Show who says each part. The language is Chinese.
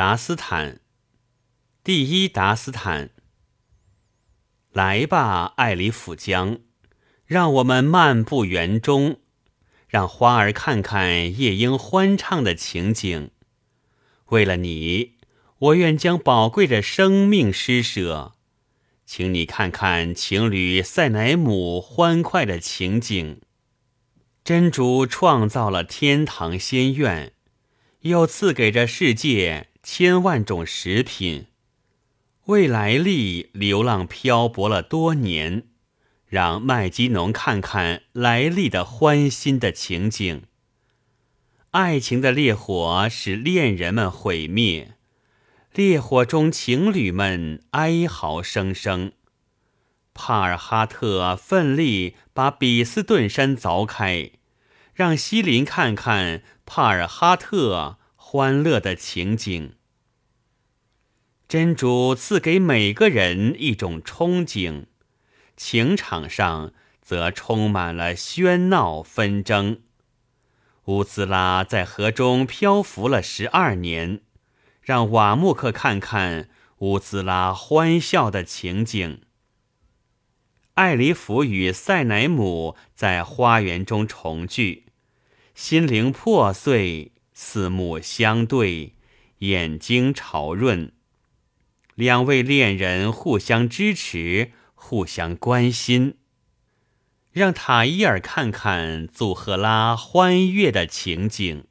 Speaker 1: 达斯坦，第一达斯坦。来吧，艾里甫江，让我们漫步园中，让花儿看看夜莺欢唱的情景。为了你，我愿将宝贵的生命施舍。请你看看情侣塞乃姆欢快的情景。真主创造了天堂仙院，又赐给这世界。千万种食品，为来历流浪漂泊了多年，让麦基农看看来历的欢欣的情景。爱情的烈火使恋人们毁灭，烈火中情侣们哀嚎声声。帕尔哈特奋力把比斯顿山凿开，让西林看看帕尔哈特。欢乐的情景，真主赐给每个人一种憧憬，情场上则充满了喧闹纷争。乌兹拉在河中漂浮了十二年，让瓦木克看看乌兹拉欢笑的情景。艾里弗与塞乃姆在花园中重聚，心灵破碎。四目相对，眼睛潮润，两位恋人互相支持，互相关心，让塔伊尔看看祖赫拉欢悦的情景。